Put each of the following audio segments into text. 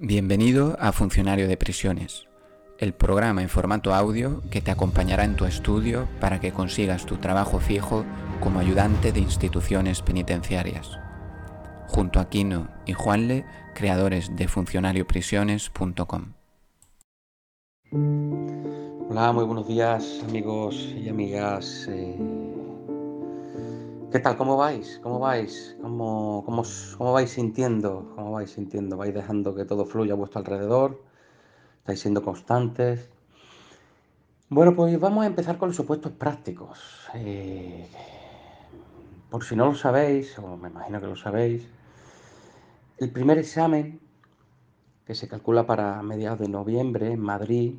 Bienvenido a Funcionario de Prisiones, el programa en formato audio que te acompañará en tu estudio para que consigas tu trabajo fijo como ayudante de instituciones penitenciarias. Junto a Kino y Juanle, creadores de funcionarioprisiones.com. Hola, muy buenos días amigos y amigas. eh, ¿Qué tal? ¿Cómo vais? ¿Cómo vais? ¿Cómo, cómo, cómo vais sintiendo? ¿Cómo vais sintiendo? ¿Vais dejando que todo fluya a vuestro alrededor? ¿Estáis siendo constantes? Bueno, pues vamos a empezar con los supuestos prácticos. Eh, por si no lo sabéis, o me imagino que lo sabéis, el primer examen que se calcula para mediados de noviembre en Madrid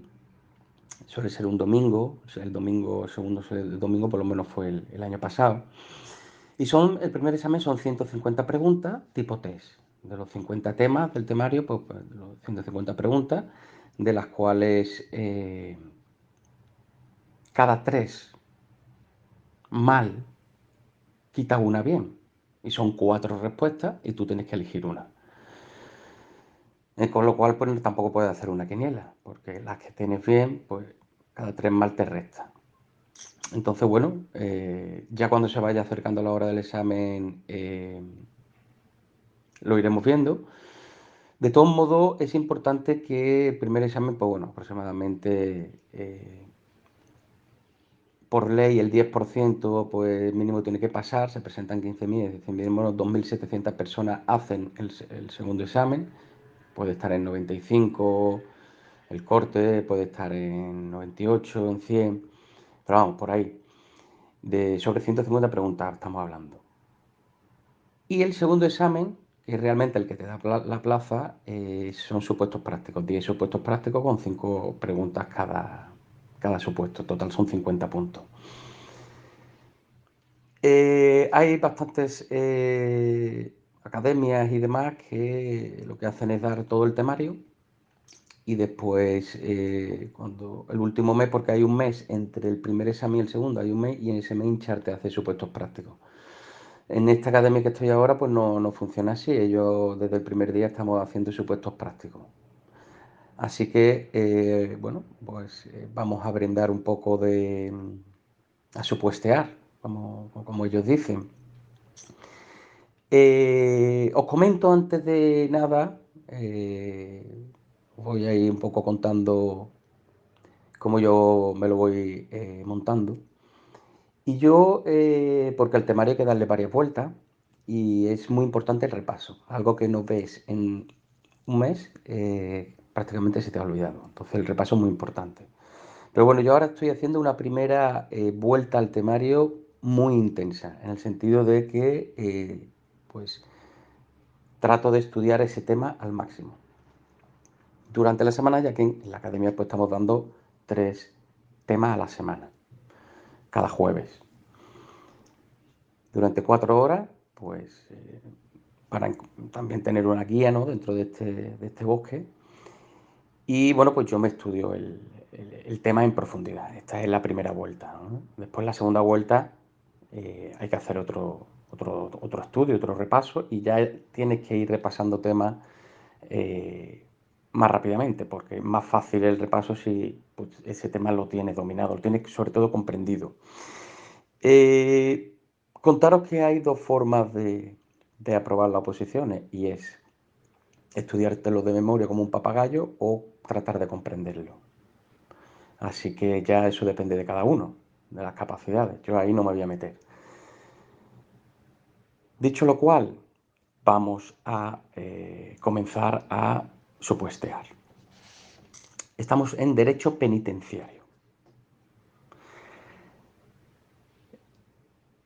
suele ser un domingo, el domingo, segundo el domingo por lo menos fue el año pasado. Y son, el primer examen son 150 preguntas tipo test. De los 50 temas del temario, pues, pues, de los 150 preguntas, de las cuales eh, cada tres mal quita una bien. Y son cuatro respuestas y tú tienes que elegir una. Eh, con lo cual, pues tampoco puedes hacer una quiniela, porque las que tienes bien, pues cada tres mal te resta. Entonces, bueno, eh, ya cuando se vaya acercando la hora del examen, eh, lo iremos viendo. De todos modos, es importante que el primer examen, pues bueno, aproximadamente eh, por ley el 10% pues mínimo tiene que pasar, se presentan 15.000, es decir, mínimo 2.700 personas hacen el, el segundo examen, puede estar en 95, el corte puede estar en 98, en 100, pero vamos, por ahí, de sobre 150 preguntas estamos hablando. Y el segundo examen, que es realmente el que te da la plaza, eh, son supuestos prácticos. 10 supuestos prácticos con 5 preguntas cada, cada supuesto. Total son 50 puntos. Eh, hay bastantes eh, academias y demás que lo que hacen es dar todo el temario y después, eh, cuando el último mes, porque hay un mes entre el primer examen y el segundo, hay un mes y en ese mes hinchar te hace supuestos prácticos. En esta academia que estoy ahora, pues no, no funciona así. Ellos desde el primer día estamos haciendo supuestos prácticos. Así que, eh, bueno, pues eh, vamos a brindar un poco de... a supuestear, como, como ellos dicen. Os comento antes de nada, voy a ir un poco contando cómo yo me lo voy eh, montando. Y yo, eh, porque al temario hay que darle varias vueltas y es muy importante el repaso. Algo que no ves en un mes, eh, prácticamente se te ha olvidado. Entonces el repaso es muy importante. Pero bueno, yo ahora estoy haciendo una primera vuelta al temario muy intensa, en el sentido de que, pues, trato de estudiar ese tema al máximo. Durante la semana, ya que en la academia pues estamos dando tres temas a la semana, cada jueves durante cuatro horas, pues eh, para también tener una guía ¿no? dentro de este, de este bosque. Y bueno, pues yo me estudio el, el- tema en profundidad. Esta es la primera vuelta. ¿no? Después la segunda vuelta eh, hay que hacer otro, otro, otro estudio, otro repaso y ya tienes que ir repasando temas eh, más rápidamente, porque es más fácil el repaso si pues, ese tema lo tienes dominado, lo tienes sobre todo comprendido. Eh, contaros que hay dos formas de, aprobar las oposiciones y es estudiártelo de memoria como un papagayo o tratar de comprenderlo. Así que ya eso depende de cada uno, de las capacidades. Yo ahí no me voy a meter. Dicho lo cual, vamos a eh, comenzar a supuestear. Estamos en derecho penitenciario.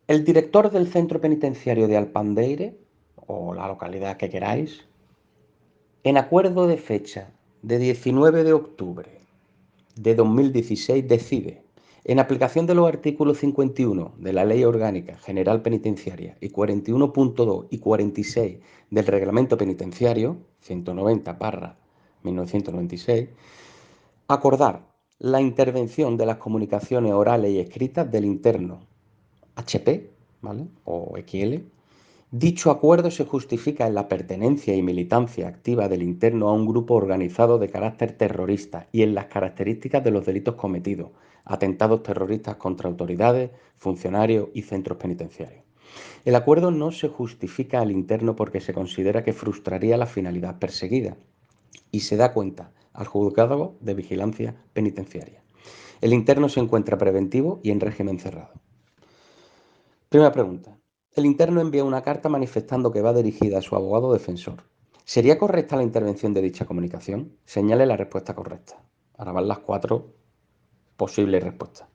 El director del centro penitenciario de Alpandeire, o la localidad que queráis, en acuerdo de fecha de 19 de octubre de 2016 decide, en aplicación de los artículos 51 de la Ley Orgánica General Penitenciaria y 41.2 y 46 del Reglamento Penitenciario 190 1996, acordar la intervención de las comunicaciones orales y escritas del interno HP, ¿vale? O XL, Dicho acuerdo se justifica en la pertenencia y militancia activa del interno a un grupo organizado de carácter terrorista y en las características de los delitos cometidos, atentados terroristas contra autoridades, funcionarios y centros penitenciarios. El acuerdo no se justifica al interno porque se considera que frustraría la finalidad perseguida y se da cuenta al juzgado de vigilancia penitenciaria. El interno se encuentra preventivo y en régimen cerrado. Primera pregunta. El interno envía una carta manifestando que va dirigida a su abogado defensor. ¿Sería correcta la intervención de dicha comunicación? Señale la respuesta correcta. Ahora van las cuatro posibles respuestas.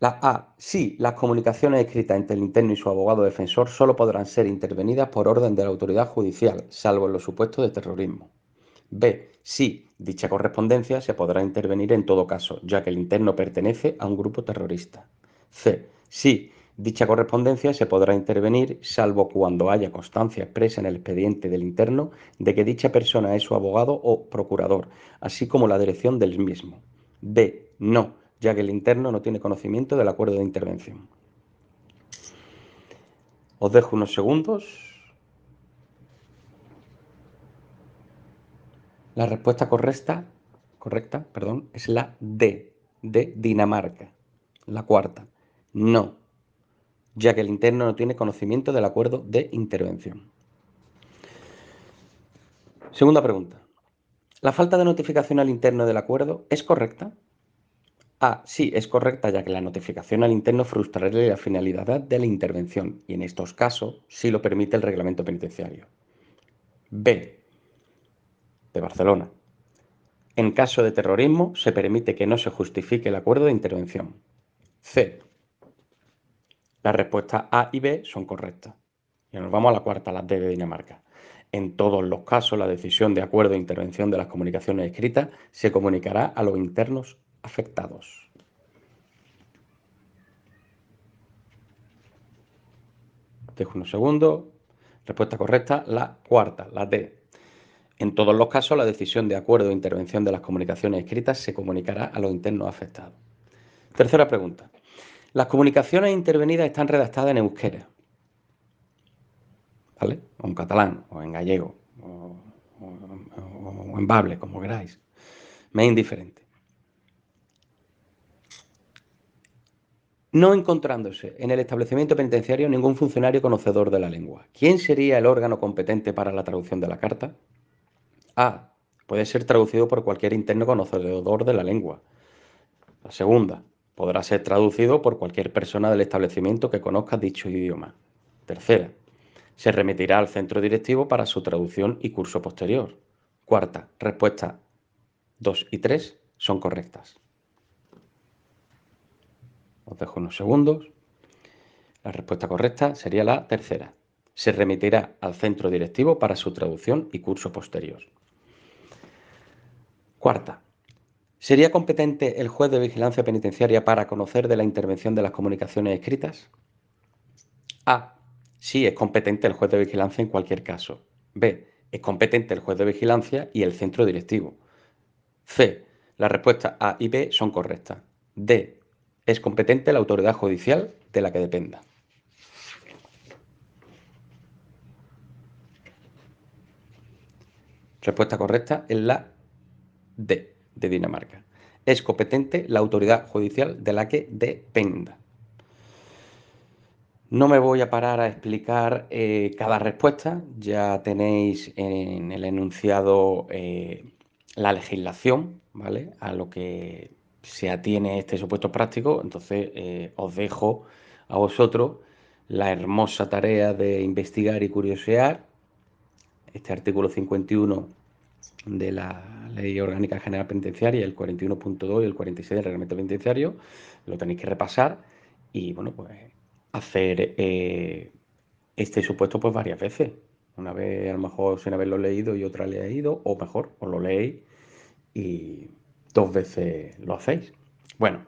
La A. Sí, las comunicaciones escritas entre el interno y su abogado defensor solo podrán ser intervenidas por orden de la autoridad judicial, salvo en los supuestos de terrorismo. B. Sí, dicha correspondencia se podrá intervenir en todo caso, ya que el interno pertenece a un grupo terrorista. C. Sí, Dicha correspondencia se podrá intervenir salvo cuando haya constancia expresa en el expediente del interno de que dicha persona es su abogado o procurador, así como la dirección del mismo. B. No, ya que el interno no tiene conocimiento del acuerdo de intervención. Os dejo unos segundos. La respuesta correcta, correcta perdón, es la D, de Dinamarca. La cuarta. No, ya que el interno no tiene conocimiento del acuerdo de intervención. Segunda pregunta. ¿La falta de notificación al interno del acuerdo es correcta? A. Sí, es correcta, ya que la notificación al interno frustraría la finalidad de la intervención y en estos casos sí lo permite el reglamento penitenciario. B. De Barcelona. En caso de terrorismo, se permite que no se justifique el acuerdo de intervención. C. Las respuestas A y B son correctas. Y nos vamos a la cuarta, la D de Dinamarca. En todos los casos, la decisión de acuerdo e intervención de las comunicaciones escritas se comunicará a los internos afectados. Dejo unos segundos. Respuesta correcta, la cuarta, la D. En todos los casos, la decisión de acuerdo e intervención de las comunicaciones escritas se comunicará a los internos afectados. Tercera pregunta. Las comunicaciones intervenidas están redactadas en euskera, ¿vale? O en catalán, o en gallego, o, en bable, como queráis. Me es indiferente. No encontrándose en el establecimiento penitenciario ningún funcionario conocedor de la lengua. ¿Quién sería el órgano competente para la traducción de la carta? A. Puede ser traducido por cualquier interno conocedor de la lengua. La segunda, Podrá ser traducido por cualquier persona del establecimiento que conozca dicho idioma. Tercera, se remitirá al centro directivo para su traducción y curso posterior. Cuarta, respuesta 2 y 3 son correctas. Os dejo unos segundos. La respuesta correcta sería la tercera. Se remitirá al centro directivo para su traducción y curso posterior. Cuarta, ¿Sería competente el juez de vigilancia penitenciaria para conocer de la intervención de las comunicaciones escritas? A. Sí, es competente el juez de vigilancia en cualquier caso. B. Es competente el juez de vigilancia y el centro directivo. C. Las respuestas A y B son correctas. D. Es competente la autoridad judicial de la que dependa. Respuesta correcta es la D de Dinamarca. Es competente la autoridad judicial de la que dependa. No me voy a parar a explicar eh, cada respuesta, ya tenéis en el enunciado eh, la legislación, ¿vale? A lo que se atiene este supuesto práctico, entonces eh, os dejo a vosotros la hermosa tarea de investigar y curiosear este artículo 51 de la Ley Orgánica General Penitenciaria, el 41.2 y el 46 del Reglamento Penitenciario, lo tenéis que repasar y, bueno, pues hacer eh, este supuesto pues varias veces. Una vez a lo mejor sin haberlo leído y otra leído, o mejor, os lo leéis y dos veces lo hacéis. Bueno,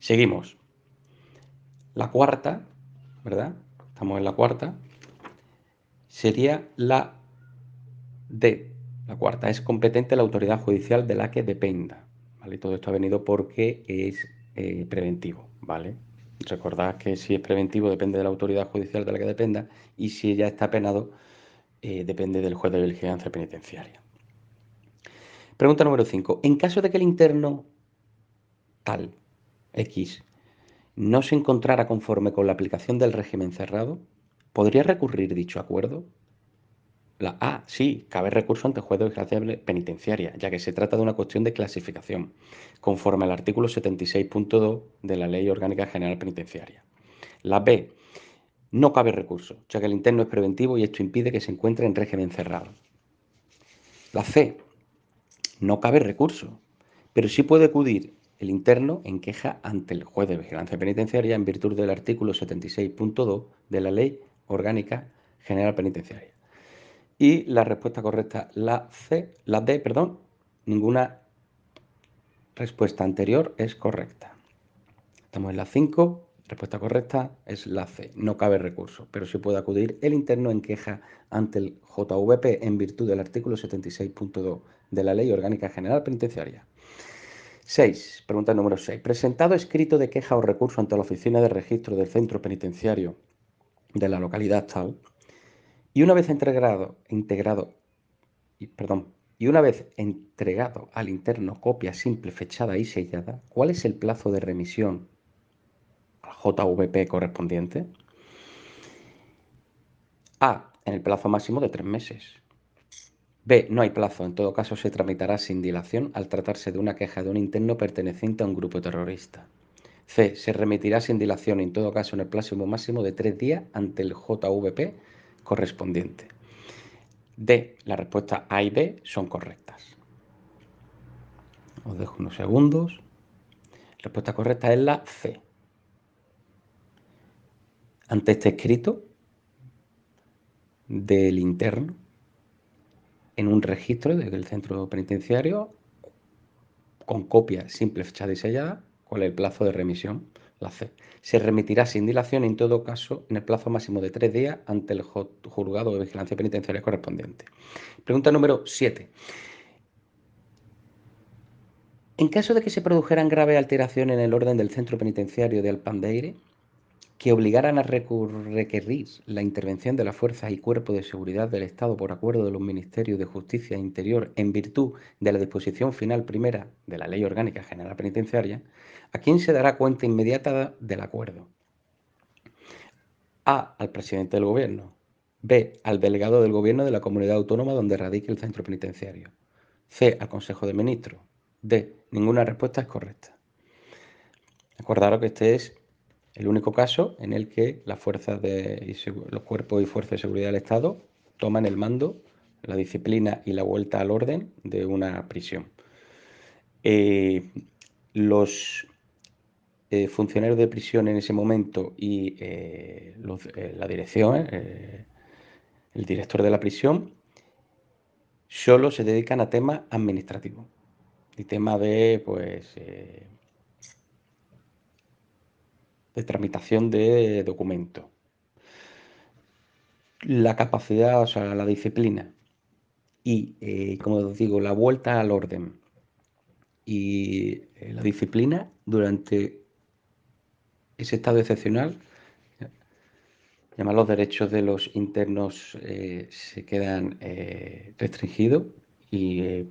seguimos. La cuarta, ¿verdad? Estamos en la cuarta. Sería la D la cuarta, es competente la autoridad judicial de la que dependa. ¿vale? Todo esto ha venido porque es eh, preventivo, ¿vale? Recordad que si es preventivo depende de la autoridad judicial de la que dependa y si ya está penado eh, depende del juez de vigilancia penitenciaria. Pregunta número 5. En caso de que el interno tal X no se encontrara conforme con la aplicación del régimen cerrado, ¿podría recurrir dicho acuerdo? La A, sí, cabe recurso ante juez de vigilancia penitenciaria, ya que se trata de una cuestión de clasificación, conforme al artículo 76.2 de la Ley Orgánica General Penitenciaria. La B, no cabe recurso, ya que el interno es preventivo y esto impide que se encuentre en régimen cerrado. La C, no cabe recurso, pero sí puede acudir el interno en queja ante el juez de vigilancia penitenciaria en virtud del artículo 76.2 de la Ley Orgánica General Penitenciaria. Y la respuesta correcta, la C, la D, perdón, ninguna respuesta anterior es correcta. Estamos en la 5, respuesta correcta es la C, no cabe recurso, pero sí puede acudir el interno en queja ante el JVP en virtud del artículo 76.2 de la Ley Orgánica General Penitenciaria. 6. Pregunta número 6. Presentado escrito de queja o recurso ante la oficina de registro del centro penitenciario de la localidad tal, y una vez entregado, integrado, perdón, y una vez entregado al interno copia simple fechada y sellada, ¿cuál es el plazo de remisión JVP correspondiente? A. En el plazo máximo de tres meses. B. No hay plazo. En todo caso, se tramitará sin dilación al tratarse de una queja de un interno perteneciente a un grupo terrorista. C. Se remitirá sin dilación, en todo caso, en el plazo máximo de tres días ante el JVP correspondiente. D. La respuesta A y B son correctas. Os dejo unos segundos. La respuesta correcta es la C. Ante este escrito del interno en un registro del centro penitenciario con copia simple fechada y sellada, con el plazo de remisión la C. Se remitirá sin dilación en todo caso en el plazo máximo de tres días ante el juzgado de vigilancia penitenciaria correspondiente. Pregunta número 7. En caso de que se produjeran graves alteraciones en el orden del centro penitenciario de Alpandeire, que obligaran a requerir la intervención de las fuerzas y cuerpos de seguridad del Estado por acuerdo de los Ministerios de Justicia e Interior en virtud de la disposición final primera de la Ley Orgánica General Penitenciaria, ¿a quién se dará cuenta inmediata del acuerdo? A. Al presidente del Gobierno. B. Al delegado del Gobierno de la comunidad autónoma donde radique el centro penitenciario. C. Al Consejo de Ministros. D. Ninguna respuesta es correcta. Acordaros que este es el único caso en el que de los cuerpos y fuerzas de seguridad del Estado toman el mando, la disciplina y la vuelta al orden de una prisión. Eh, los eh, funcionarios de prisión en ese momento y eh, la dirección, el director de la prisión, solo se dedican a temas administrativos y temas de pues de tramitación de documentos. La capacidad, o sea, la disciplina. Y, eh, como os digo, la vuelta al orden. Y eh, la disciplina durante ese estado excepcional, llamar los derechos de los internos eh, se quedan restringidos y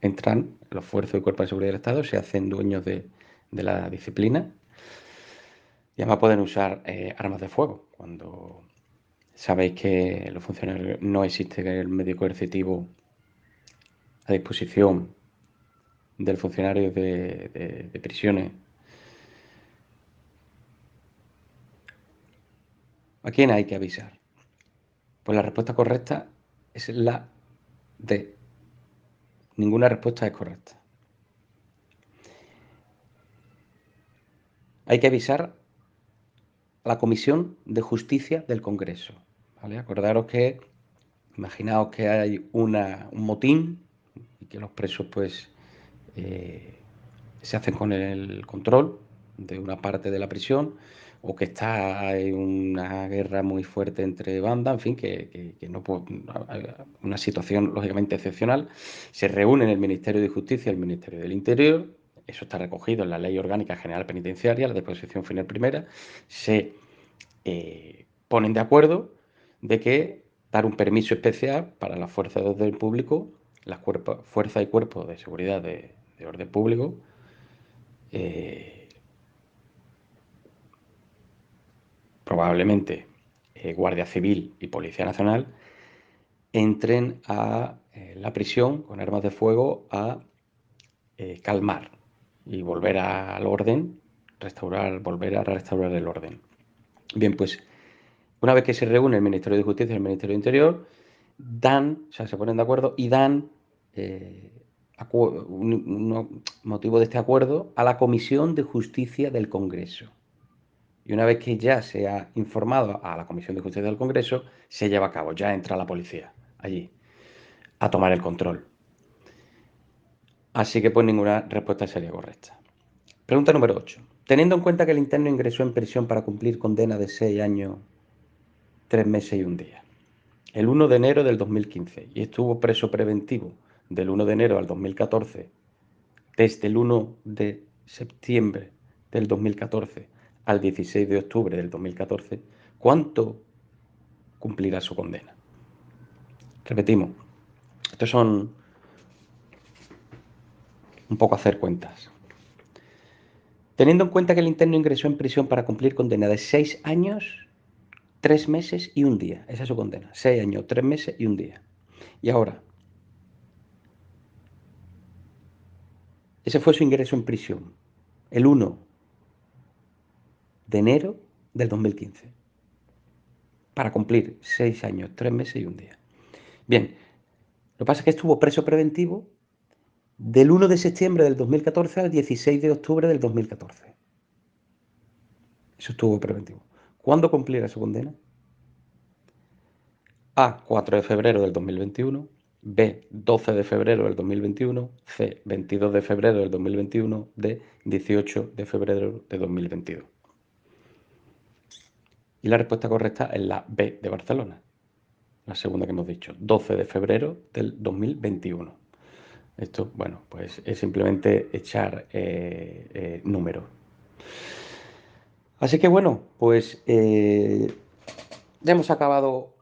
entran los fuerzas y cuerpos de seguridad del Estado, se hacen dueños de la disciplina y además pueden usar eh, armas de fuego. Cuando sabéis que los funcionarios no existe el medio coercitivo a disposición del funcionario de, de prisiones. ¿A quién hay que avisar? Pues la respuesta correcta es la D. Ninguna respuesta es correcta. Hay que avisar la Comisión de Justicia del Congreso. ¿vale? Acordaros que, imaginaos que hay una, un motín y que los presos pues eh, se hacen con el control de una parte de la prisión o que está en una guerra muy fuerte entre bandas, en fin, que, no una situación lógicamente excepcional, se reúnen el Ministerio de Justicia y el Ministerio del Interior eso está recogido en la Ley Orgánica General Penitenciaria, la disposición final primera, se eh, ponen de acuerdo de que dar un permiso especial para las fuerzas de orden público, las fuerzas y cuerpos de seguridad de, orden público, eh, probablemente eh, Guardia Civil y Policía Nacional, entren a la prisión con armas de fuego a calmar y volver al orden, restaurar, volver a restaurar el orden. Bien, pues una vez que se reúne el Ministerio de Justicia y el Ministerio de Interior, dan, o sea, se ponen de acuerdo y dan eh, un, motivo de este acuerdo a la Comisión de Justicia del Congreso. Y una vez que ya se ha informado a la Comisión de Justicia del Congreso, se lleva a cabo, ya entra la policía allí a tomar el control. Así que pues ninguna respuesta sería correcta. Pregunta número 8. Teniendo en cuenta que el interno ingresó en prisión para cumplir condena de 6 años, 3 meses y un día, el 1 de enero del 2015, y estuvo preso preventivo del 1 de enero al 2014, desde el 1 de septiembre del 2014 al 16 de octubre del 2014, ¿cuánto cumplirá su condena? Repetimos, estos son un poco hacer cuentas. Teniendo en cuenta que el interno ingresó en prisión para cumplir condena de seis años, tres meses y un día. Esa es su condena. Seis años, tres meses y un día. Y ahora, ese fue su ingreso en prisión, el 1 de enero del 2015, para cumplir seis años, tres meses y un día. Bien, lo que pasa es que estuvo preso preventivo del 1 de septiembre del 2014 al 16 de octubre del 2014. Eso estuvo preventivo. ¿Cuándo cumplirá su condena? A. 4 de febrero del 2021. B. 12 de febrero del 2021. C. 22 de febrero del 2021. D. 18 de febrero de 2022. Y la respuesta correcta es la B de Barcelona. La segunda que hemos dicho. 12 de febrero del 2021. Esto, bueno, pues es simplemente echar eh, eh, números. Así que bueno, pues eh, ya hemos acabado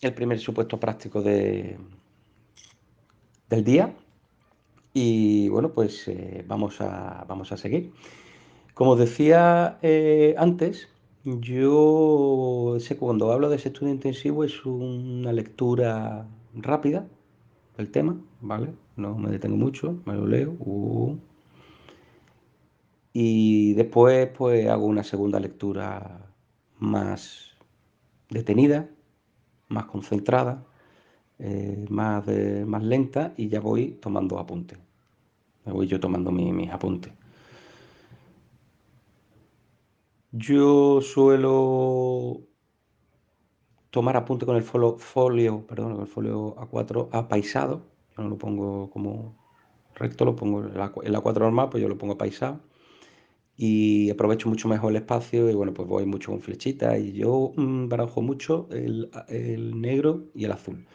el primer supuesto práctico de, del día. Y bueno, pues vamos, a, vamos a seguir. Como decía antes, yo sé cuando hablo de ese estudio intensivo es una lectura rápida del tema, ¿vale? No me detengo mucho, me lo leo. Uh. y después pues hago una segunda lectura más detenida, más concentrada, eh, más, más lenta y ya voy tomando apuntes. Me voy yo tomando mis apuntes. Yo suelo tomar apunte con el folio, perdón, el folio A4 apaisado yo no lo pongo como recto, lo pongo en la, 4 normal, pues yo lo pongo paisado y aprovecho mucho mejor el espacio y bueno, pues voy mucho con flechitas y yo mm, barajo mucho el, negro y el azul.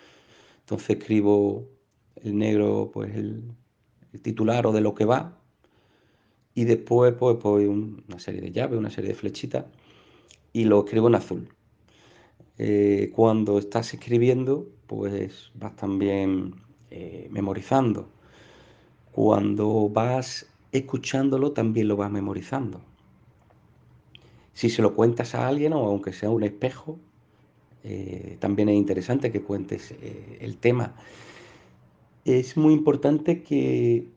Entonces escribo el negro, pues el, titular o de lo que va y después pues, pues una serie de llaves, una serie de flechitas y lo escribo en azul. Eh, cuando estás escribiendo, pues vas también eh, memorizando. Cuando vas escuchándolo, también lo vas memorizando. Si se lo cuentas a alguien, o aunque sea un espejo, eh, también es interesante que cuentes eh, el tema. Es muy importante que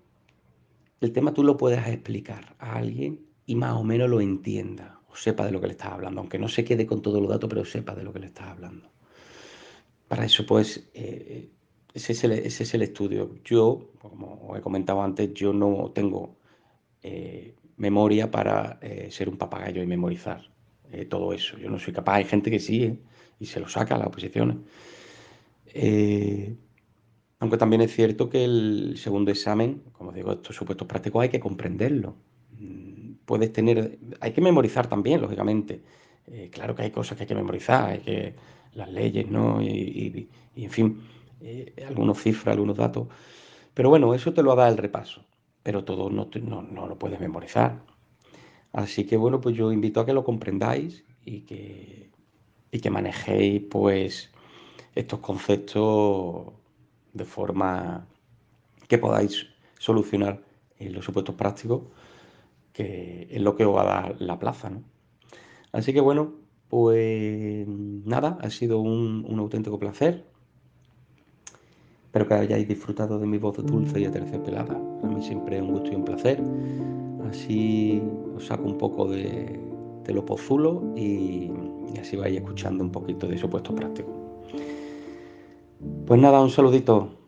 el tema tú lo puedas explicar a alguien y más o menos lo entienda o sepa de lo que le estás hablando, aunque no se quede con todos los datos, pero sepa de lo que le estás hablando. Para eso, pues, ese es, el, estudio. Yo, como he comentado antes, yo no tengo eh, memoria para eh, ser un papagayo y memorizar eh, todo eso. Yo no soy capaz. Hay gente que sí y se lo saca a las oposiciones. aunque también es cierto que el segundo examen, como digo, estos supuestos prácticos hay que comprenderlo. Mm, puedes tener, hay que memorizar también, lógicamente. claro que hay cosas que hay que memorizar, hay que las leyes, ¿no? y en fin eh, algunos cifras, algunos datos. Pero bueno, eso te lo da el repaso. pero todo no, no, lo puedes memorizar. Así que bueno, pues yo invito a que lo comprendáis y que, y que manejéis pues estos conceptos de forma que podáis solucionar en los supuestos prácticos, que es lo que os va a dar la plaza. ¿no? Así que bueno, pues nada, ha sido un, un auténtico placer. Espero que hayáis disfrutado de mi voz dulce y aterciopelada. A mí siempre es un gusto y un placer. Así os saco un poco de, lo pozulo y, así vais escuchando un poquito de supuesto práctico. Pues nada, un saludito.